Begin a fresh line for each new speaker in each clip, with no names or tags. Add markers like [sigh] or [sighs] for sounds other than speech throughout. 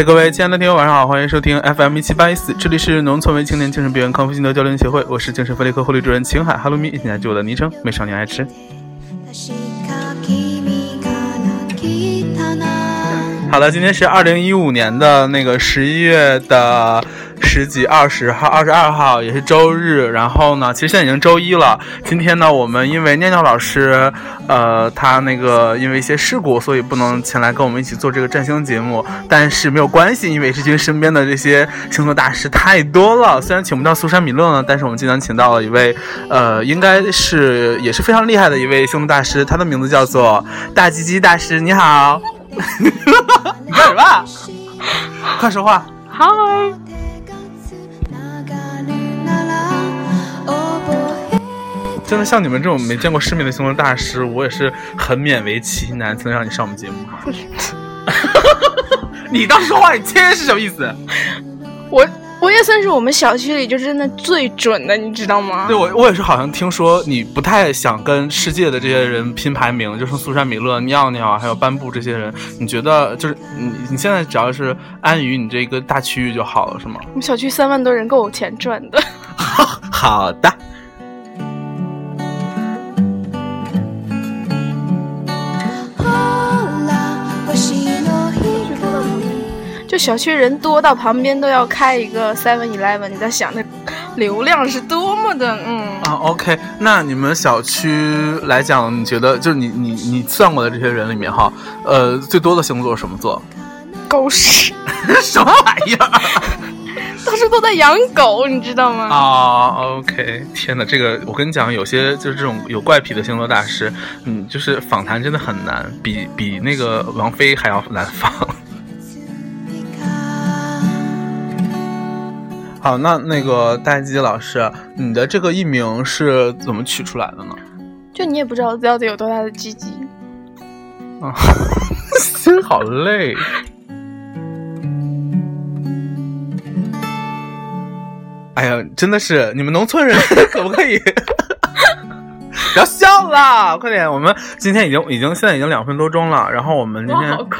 嘿，各位亲爱的听友，晚上好，欢迎收听 FM 一七八一四，这里是农村为青年精神病院康复心得交流协会，我是精神分裂科护理主任秦海，哈喽咪，现在就我的昵称美少年爱吃。好了，今天是二零一五年的那个十一月的十几、二十号、二十二号，也是周日。然后呢，其实现在已经周一了。今天呢，我们因为尿尿老师，呃，他那个因为一些事故，所以不能前来跟我们一起做这个占星节目。但是没有关系，因为志军身边的这些星座大师太多了。虽然请不到苏珊米勒呢，但是我们今天请到了一位，呃，应该是也是非常厉害的一位星座大师，他的名字叫做大鸡鸡大师。你好。[laughs] 你干什么？快说话！
嗨。
真的像你们这种没见过世面的星座大师，我也是很勉为其难才能让你上我们节目。[laughs] 你当时说话，你切是什么意思？
我。我也算是我们小区里就真的最准的，你知道吗？
对，我我也是，好像听说你不太想跟世界的这些人拼排名，就是苏珊、米勒、尿尿还有颁布这些人，你觉得就是你你现在只要是安于你这个大区域就好了，是吗？
我们小区三万多人够我钱赚的。[laughs]
好的。
小区人多到旁边都要开一个 Seven Eleven，你在想那流量是多么的嗯
啊 OK，那你们小区来讲，你觉得就是你你你算过的这些人里面哈，呃，最多的星座什么座？
狗屎，[laughs]
什么玩意儿？
当 [laughs] 时都在养狗，你知道吗？
啊 OK，天哪，这个我跟你讲，有些就是这种有怪癖的星座大师，嗯，就是访谈真的很难，比比那个王菲还要难访。好，那那个大鸡老师，你的这个艺名是怎么取出来的呢？
就你也不知道到底有多大的鸡鸡
啊，心 [laughs] 好累。哎呀，真的是你们农村人可不可以 [laughs] 不要笑了？快点，我们今天已经已经现在已经两分多钟了，然后我们今天
好快。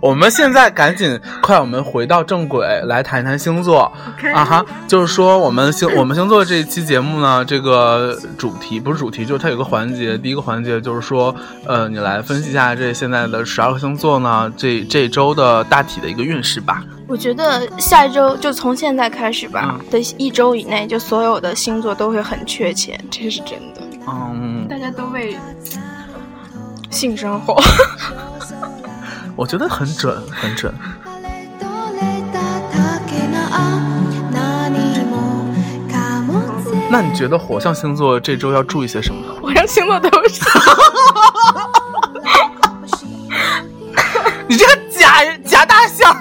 我们现在赶紧快，我们回到正轨，来谈一谈星座啊哈。就是说，我们星 [laughs] 我们星座这一期节目呢，这个主题不是主题，就是它有个环节。第一个环节就是说，呃，你来分析一下这现在的十二个星座呢，这这周的大体的一个运势吧。
我觉得下一周就从现在开始吧，的一周以内，就所有的星座都会很缺钱，这是真的。嗯，大家都为性生活。[laughs]
我觉得很准，很准。那你觉得火象星座这周要注意些什么？
火象星座都是。[laughs]
你这个假假大象。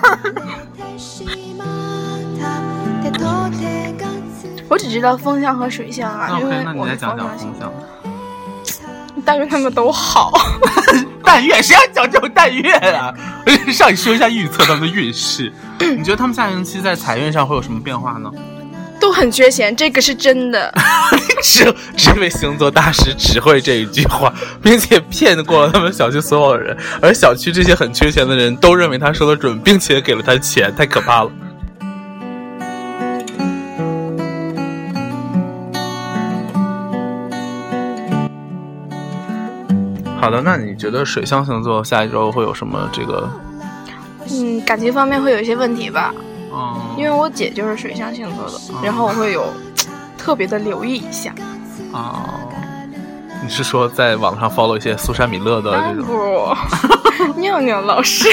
我只知道风象和水象啊，
因为那你再讲讲风象。
但愿他们都好。[laughs]
但愿谁要讲这种但愿啊？[laughs] 上你说一下预测他们的运势。你觉得他们下星期在财运上会有什么变化呢？
都很缺钱，这个是真的。
只这位星座大师只会这一句话，并且骗过了他们小区所有人，而小区这些很缺钱的人都认为他说的准，并且给了他钱，太可怕了。好的，那你觉得水象星座下一周会有什么这个？
嗯，感情方面会有一些问题吧。嗯。因为我姐就是水象星座的，然后我会有特别的留意一下。
哦。你是说在网上 follow 一些苏珊米勒的这种？
不，[laughs] 尿尿老师。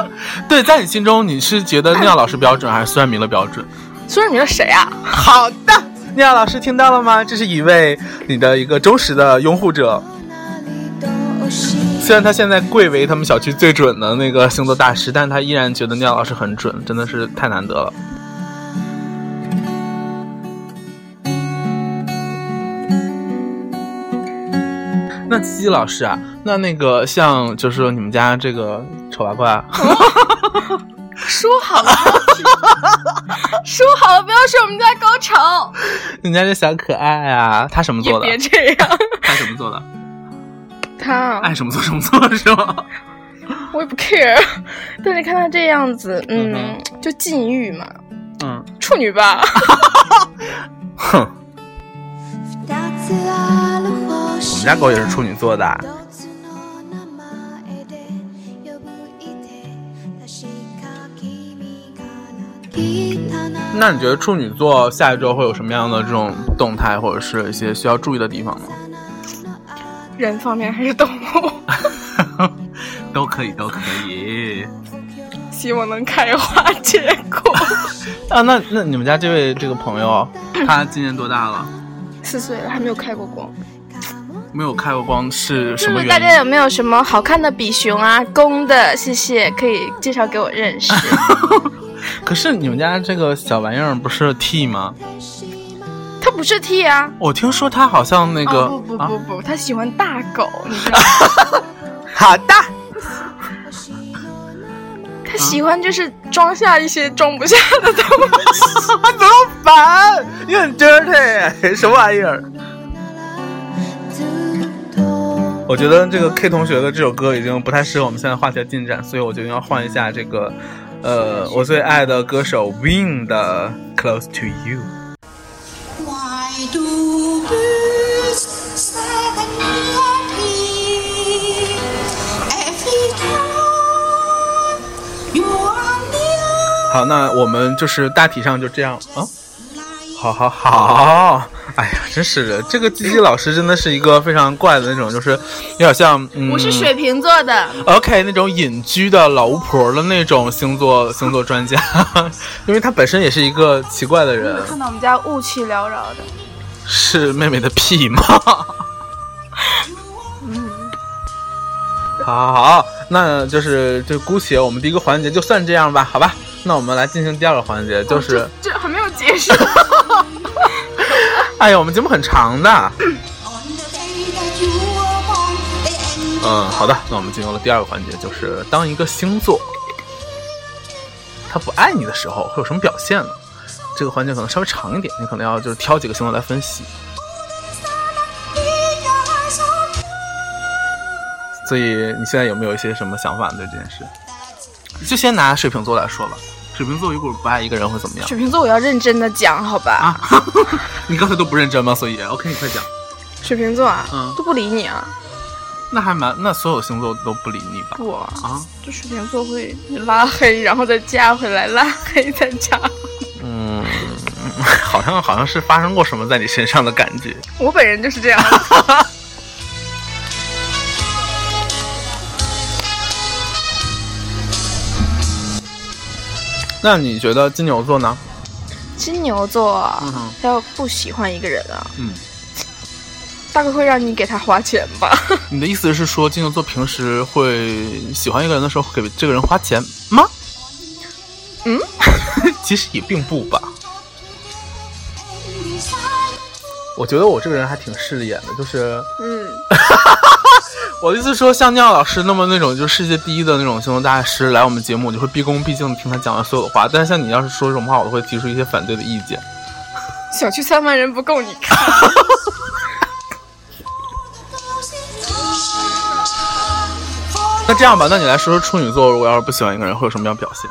[laughs]
对，在你心中你是觉得尿尿老师标准还是苏珊米勒标准？
苏珊米勒谁啊？
好的，尿尿老师听到了吗？这是一位你的一个忠实的拥护者。虽然他现在贵为他们小区最准的那个星座大师，但他依然觉得尿老师很准，真的是太难得了。那鸡老师啊，那那个像就是说你们家这个丑八怪，
说好了，说好了不要说我们家高潮，[laughs]
你家这小可爱啊，他什么做的？
别这样，[laughs]
他什么做的？
他
爱什么做什么做是吗？[laughs]
我也不 care。[laughs] 但是看他这样子，嗯，就禁欲嘛。嗯，处女吧。哼。
我们家狗也是处女座的。那你觉得处女座下一周会有什么样的这种动态，或者是一些需要注意的地方呢？
人方面还是动物？[laughs]
都可以，都可以。[laughs]
希望能开花结果。[laughs]
啊，那那你们家这位这个朋友，他今年多大了？
四岁了，还没有开过光。
没有开过光是什么原因？
大家有没有什么好看的比熊啊？公的，谢谢，可以介绍给我认识。
可是你们家这个小玩意儿不是 T 吗？
它不是 T 啊！
我听说他好像那个……
不不不不，它喜欢大狗，你知道
吗？[laughs] 好的。
他喜欢就是装下一些装不下的东西，[laughs] 怎
么办？你很 dirty，什么玩意儿？我觉得这个 K 同学的这首歌已经不太适合我们现在话题的进展，所以我决定要换一下这个，呃，我最爱的歌手 Win 的 Close to You。好，那我们就是大体上就这样啊。好好好，哎呀，真是的，这个吉吉老师真的是一个非常怪的那种，就是有点像……
我是水瓶座的
，OK，那种隐居的老巫婆的那种星座星座专家，[laughs] 因为他本身也是一个奇怪的人。
看到我们家雾气缭绕的，
是妹妹的屁吗？[laughs] 嗯，好好好，那就是就姑且我们第一个环节就算这样吧，好吧。那我们来进行第二个环节，就是
这还没有结束。[laughs]
哎呀，我们节目很长的。嗯，好的，那我们进入了第二个环节，就是当一个星座他不爱你的时候，会有什么表现呢？这个环节可能稍微长一点，你可能要就是挑几个星座来分析。所以你现在有没有一些什么想法对这件事？就先拿水瓶座来说吧。水瓶座如果不爱一个人会怎么样？
水瓶座我要认真的讲，好吧？
啊，[laughs] 你刚才都不认真吗？所以，OK，你快讲。
水瓶座啊，嗯，都不理你啊？
那还蛮……那所有星座都不理你吧？
不啊，就水瓶座会拉黑，然后再加回来，拉黑再加。
嗯，[laughs] 好像好像是发生过什么在你身上的感觉。
我本人就是这样。[laughs]
那你觉得金牛座呢？
金牛座，他要不喜欢一个人啊，嗯，大概会让你给他花钱吧。[laughs]
你的意思是说，金牛座平时会喜欢一个人的时候给这个人花钱吗？嗯，其实也并不吧。我觉得我这个人还挺势利眼的，就是，嗯。[laughs] 我的意思说，像尿老师那么那种，就是世界第一的那种星座大师来我们节目，我就会毕恭毕敬的听他讲完所有的话。但是像你要是说这种话，我都会提出一些反对的意见。
小区三万人不够你看。
那这样吧，那你来说说处女座，如果要是不喜欢一个人，会有什么样表现？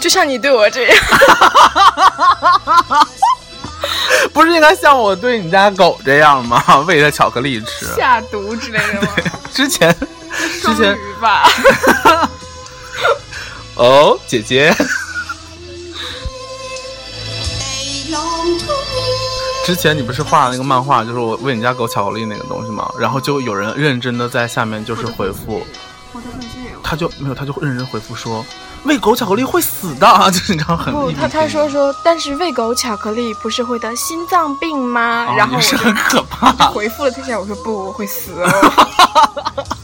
就像你对我这样。
不是应该像我对你家狗这样吗？[laughs] 喂它巧克力吃，
下毒之类的吗？[laughs]
之前，之前
吧。[laughs]
哦，姐姐。之前你不是画了那个漫画，就是我喂你家狗巧克力那个东西吗？然后就有人认真的在下面就是回复，他就没有，他就认真回复说。喂狗巧克力会死的，[laughs] 就是你知道很
不，他他说说，但是喂狗巧克力不是会得心脏病吗？然后
是很可怕。
回复了他一下，我说不，我会死哦。[laughs] [laughs]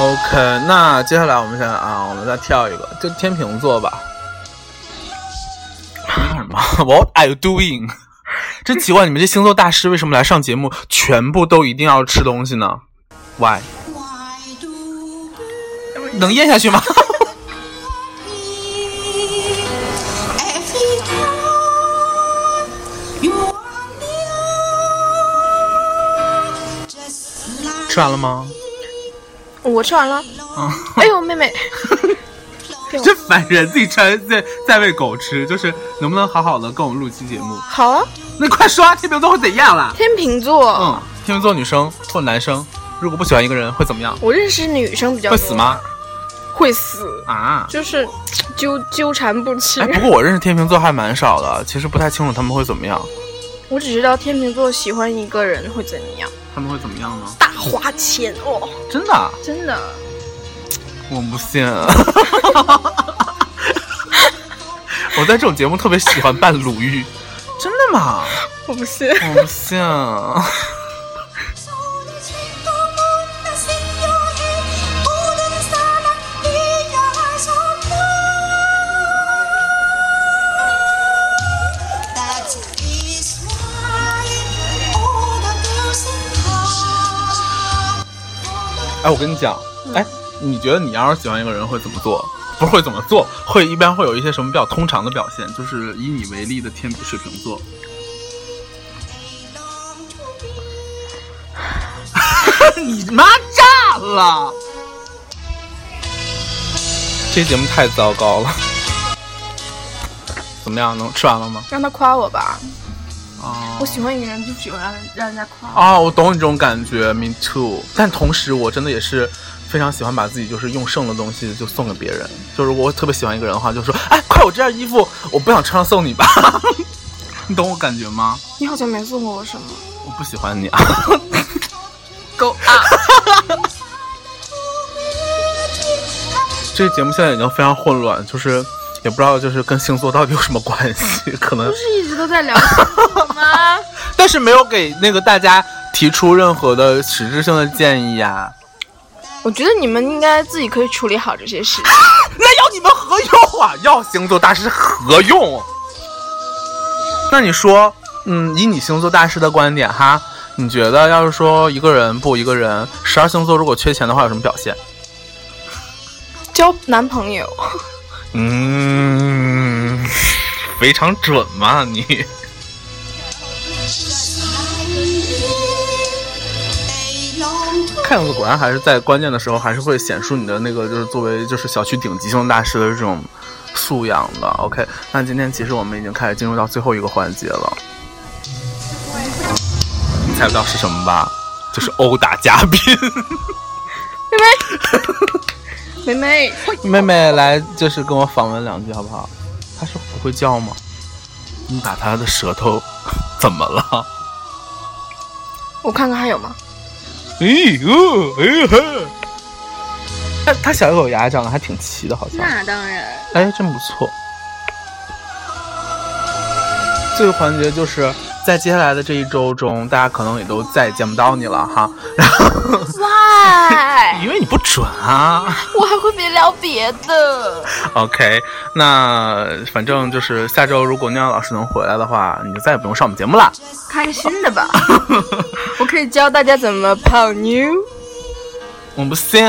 OK，那接下来我们想啊，我们再跳一个，就天秤座吧。[laughs] what are you doing？[laughs] 真奇怪，你们这星座大师为什么来上节目，全部都一定要吃东西呢？why？能咽下去吗？[laughs] 吃完了吗？
我吃完了。嗯。哎呦，妹妹，[laughs]
真烦人！自己吃完再再喂狗吃，就是能不能好好的跟我们录期节目？
好啊。
那快说，天秤座会怎样啦？
天秤座。
嗯，天秤座女生或男生，如果不喜欢一个人会怎么样？
我认识女生比较。
会死吗？
会死啊！就是纠纠缠不清。
哎，不过我认识天秤座还蛮少的，其实不太清楚他们会怎么样。
我只知道天秤座喜欢一个人会怎样？
他们会怎么样呢？
大花钱哦！
真的？
真的？
我不信。[laughs] 我在这种节目特别喜欢扮鲁豫，真的吗？
我不信。
我不信。哎，我跟你讲，哎，你觉得你要是喜欢一个人会怎么做？不是会怎么做，会一般会有一些什么比较通常的表现？就是以你为例的天水瓶座，[laughs] 你妈炸了！这节目太糟糕了。怎么样？能吃完了吗？
让他夸我吧。我喜欢一个人，就喜欢让让人家夸。
啊，我懂你这种感觉，me too。但同时，我真的也是非常喜欢把自己就是用剩的东西就送给别人。就是我特别喜欢一个人的话，就说：“哎，快，我这件衣服我不想穿了，送你吧。[laughs] ”你懂我感觉吗？
你好像没送过我什么。
我不喜欢你啊。
狗啊！
这个节目现在已经非常混乱，就是。也不知道就是跟星座到底有什么关系，[laughs] 可能
不是一直都在聊吗？[laughs]
但是没有给那个大家提出任何的实质性的建议呀。
我觉得你们应该自己可以处理好这些事。[laughs]
那要你们何用啊？要星座大师何用？那你说，嗯，以你星座大师的观点哈，你觉得要是说一个人不一个人，十二星座如果缺钱的话，有什么表现？
交男朋友。
嗯，非常准嘛你。看样子果然还是在关键的时候，还是会显出你的那个，就是作为就是小区顶级性大师的这种素养的。OK，那今天其实我们已经开始进入到最后一个环节了，你猜不到是什么吧？就是殴打嘉宾。
妹妹。妹妹，
妹妹来，就是跟我访问两句好不好？她是不会叫吗？你把她的舌头怎么了？
我看看还有吗？
哎呦，哎呦呵！他他小狗牙长得还挺齐的，好像。
那当然。
哎，真不错。这个环节就是。在接下来的这一周中，大家可能也都再也见不到你了哈。然后
，Why？[laughs]
因为你不准啊。
我还会别聊别的。
OK，那反正就是下周如果尿尿老师能回来的话，你就再也不用上我们节目了。
开个新的吧。[laughs] 我可以教大家怎么泡妞。
我不信，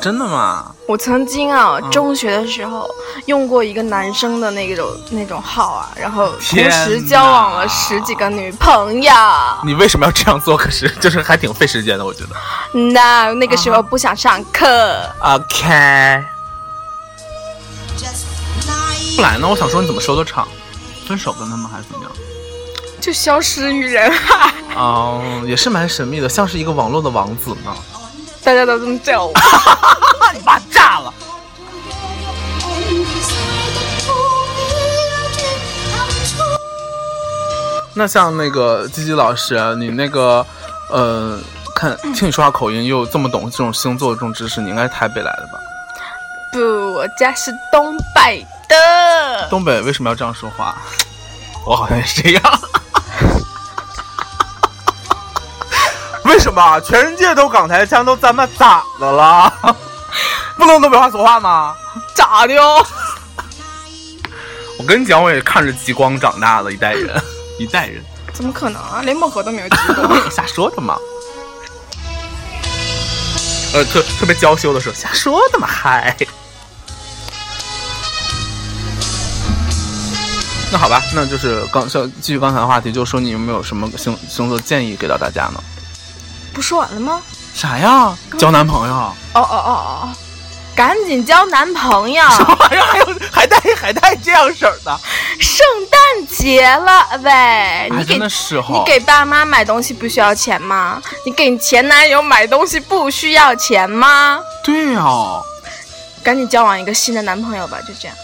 真的吗？
我曾经啊，中学的时候用过一个男生的那种那种号啊，然后同时交往了十几个女朋友。
你为什么要这样做？可是就是还挺费时间的，我觉得。
那那个时候不想上课。
OK。后来呢？我想说你怎么收的场？分手跟他们还是怎么样？
就消失于人海。
哦，也是蛮神秘的，像是一个网络的王子呢。
大家都这么叫我，[laughs]
你妈炸了！那像那个吉吉老师，你那个，呃，看听你说话口音又这么懂这种星座的这种知识，你应该是台北来的吧？
不，我家是东北的。
东北为什么要这样说话？我好像也是这样。为什么全世界都港台腔，都咱们咋的了？[laughs] 不能东北话说话吗？
咋的哟？[laughs]
我跟你讲，我也看着极光长大的一代人，[laughs] 一代人。
怎么可能啊？连漠河都没有极光？
瞎说的嘛。呃，特特别娇羞的时候，瞎说的嘛，嗨。那好吧，那就是刚像继续刚才的话题，就是说你有没有什么星星座建议给到大家呢？
不说完了吗？
啥呀？交男朋友？哦
哦哦哦！赶紧交男朋友！[laughs]
什么玩意儿？还有还带还带这样式儿的？
圣诞节了喂！你给
你
给爸妈买东西不需要钱吗？你给你前男友买东西不需要钱吗？
对呀。
赶紧交往一个新的男朋友吧，就这样。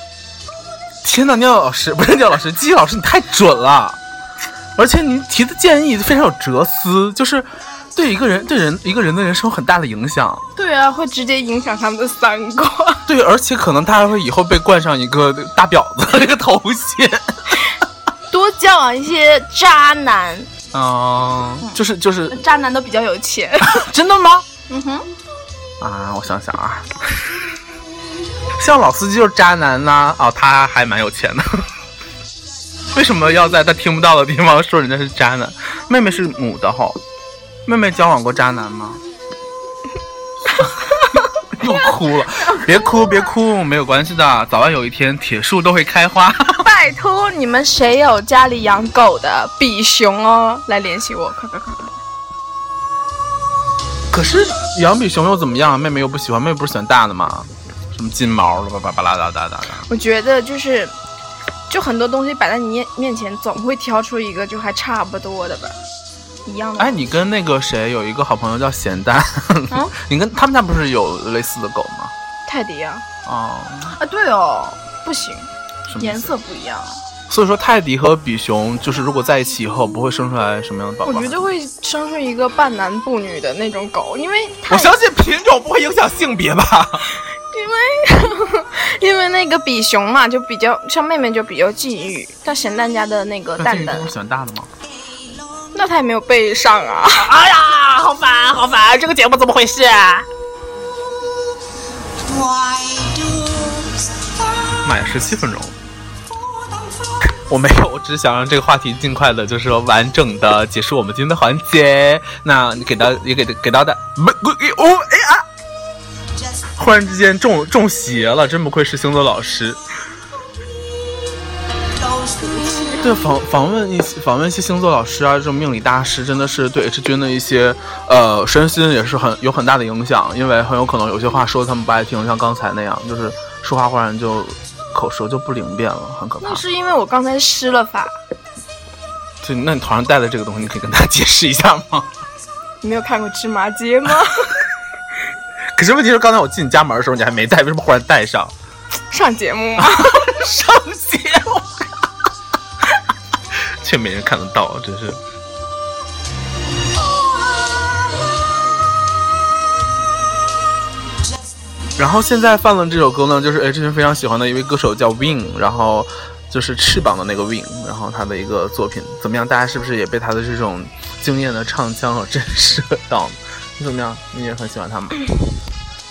天哪，廖老师不是廖老师，季老师，你太准了，而且你提的建议非常有哲思，就是对一个人对人一个人的人生有很大的影响。
对啊，会直接影响他们的三观。[laughs]
对，而且可能他还会以后被冠上一个大婊子 [laughs] 这个头衔。[laughs]
多交往一些渣男。
嗯，就是就是
渣男都比较有钱。
真的吗？
嗯哼。
啊，我想想啊。像老司机就是渣男呐！哦，他还蛮有钱的。为什么要在他听不到的地方说人家是渣男？妹妹是母的哈，妹妹交往过渣男吗？[laughs] 又哭了，别哭别哭，没有关系的，早晚有一天铁树都会开花。[laughs]
拜托你们谁有家里养狗的比熊哦，来联系我，快快快快！
可是养比熊又怎么样？妹妹又不喜欢，妹妹不是喜欢大的吗？什么金毛了巴巴巴拉哒哒哒哒。
我觉得就是，就很多东西摆在你面面前，总会挑出一个就还差不多的吧，一样的。
哎，你跟那个谁有一个好朋友叫咸蛋，[laughs] 你跟他们家不是有类似的狗吗？
泰迪啊。
哦。
啊，对哦，不行，颜色不一样。
所以说，泰迪和比熊就是如果在一起以后，不会生出来什么样的宝宝？
我觉得会生出一个半男不女的那种狗，因为
我相信品种不会影响性别吧。[laughs]
因为 [laughs] 因为那个比熊嘛，就比较像妹妹，就比较禁欲。但咸蛋家的那个蛋蛋，
喜欢大的吗？
那他也没有背上啊！
哎呀，好烦，好烦！这个节目怎么回事？妈呀，十七分钟！我没有，我只是想让这个话题尽快的，就是说完整的结束我们今天的环节。那你给到也给给到的，没我哎呀！忽然之间中中邪了，真不愧是星座老师。对，访访问一些访问一些星座老师啊，这种命理大师，真的是对 H 君的一些呃身心也是很有很大的影响，因为很有可能有些话说他们不爱听，像刚才那样，就是说话忽然就口舌就不灵便了，很可怕。
那是因为我刚才施了法。
对，那你头上戴的这个东西，你可以跟大家解释一下吗？
你没有看过芝麻街吗？[laughs]
可是问题是，刚才我进你家门的时候，你还没戴，为什么忽然戴上？[laughs]
上节目吗？[laughs]
上节目，却没人看得到，真是。然后现在放的这首歌呢，就是 H 君非常喜欢的一位歌手叫 Wing，然后就是翅膀的那个 Wing，然后他的一个作品怎么样？大家是不是也被他的这种惊艳的唱腔和震慑到？你怎么样？你也很喜欢他吗？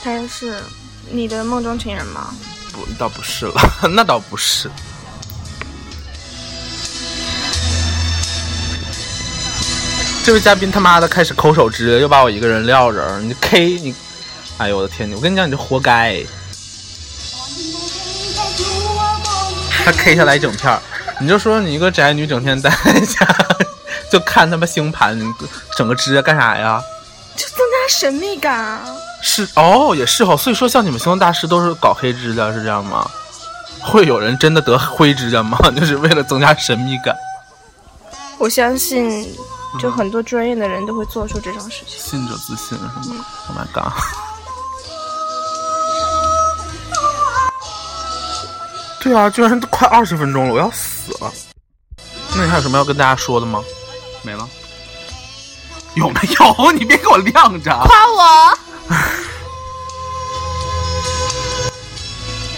他是你的梦中情人吗？
不，倒不是了，[laughs] 那倒不是。这位嘉宾他妈的开始抠手指，又把我一个人撂这儿，你 K 你，哎呦我的天你我跟你讲，你就活该。他 K 下来一整片儿，你就说你一个宅女整天待在家就看他妈星盘，你整个指甲干啥呀？
就增加神秘感啊。
是哦，也是哈，所以说像你们星座大师都是搞黑指甲是这样吗？会有人真的得灰指甲吗？[laughs] 就是为了增加神秘感。
我相信，就很多专业的人都会做出这种事情。
信者自信是吗？Oh my god！对啊，居然都快二十分钟了，我要死了。那你还有什么要跟大家说的吗？没了？有没有？[laughs] 你别给我晾着！
夸我。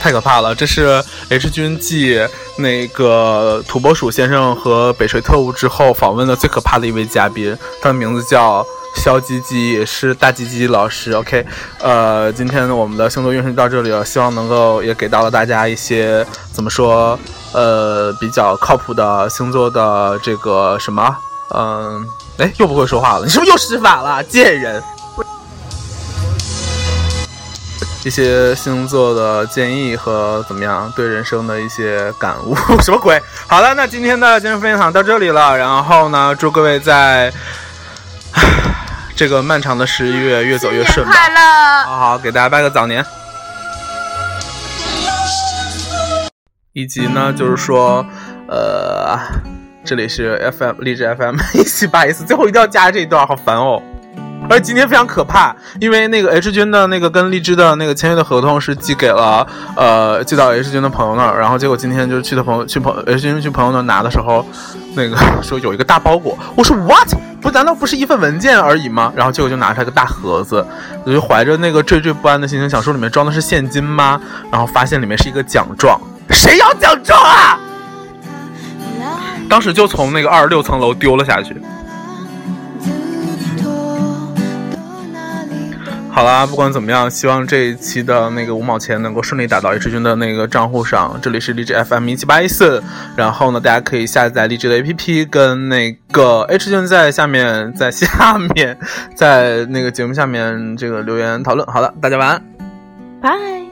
太可怕了！这是 H 君继那个土拨鼠先生和北水特务之后访问的最可怕的一位嘉宾，他的名字叫肖吉吉，也是大吉吉老师。OK，呃，今天我们的星座运势到这里了，希望能够也给到了大家一些怎么说，呃，比较靠谱的星座的这个什么，嗯，哎，又不会说话了，你是不是又施法了，[laughs] 贱人？一些星座的建议和怎么样对人生的一些感悟，[laughs] 什么鬼？好了，那今天的节目分享到这里了。然后呢，祝各位在 [sighs] 这个漫长的十一月越走越顺。
快乐！
好好给大家拜个早年。以及呢，就是说，呃，这里是 FM 励志 FM 一七八一四，最后一定要加这一段，好烦哦。而今天非常可怕，因为那个 H 君的那个跟荔枝的那个签约的合同是寄给了呃寄到 H 君的朋友那儿，然后结果今天就去的朋友去朋 H 君去朋友那儿拿的时候，那个说有一个大包裹，我说 What？不难道不是一份文件而已吗？然后结果就拿出来个大盒子，我就怀着那个惴惴不安的心情，想说里面装的是现金吗？然后发现里面是一个奖状，谁要奖状啊？当时就从那个二十六层楼丢了下去。好啦，不管怎么样，希望这一期的那个五毛钱能够顺利打到 H 君的那个账户上。这里是荔枝 FM 一七八一四，然后呢，大家可以下载荔枝的 APP，跟那个 H 君在下面，在下面，在那个节目下面这个留言讨论。好了，大家晚安，
拜。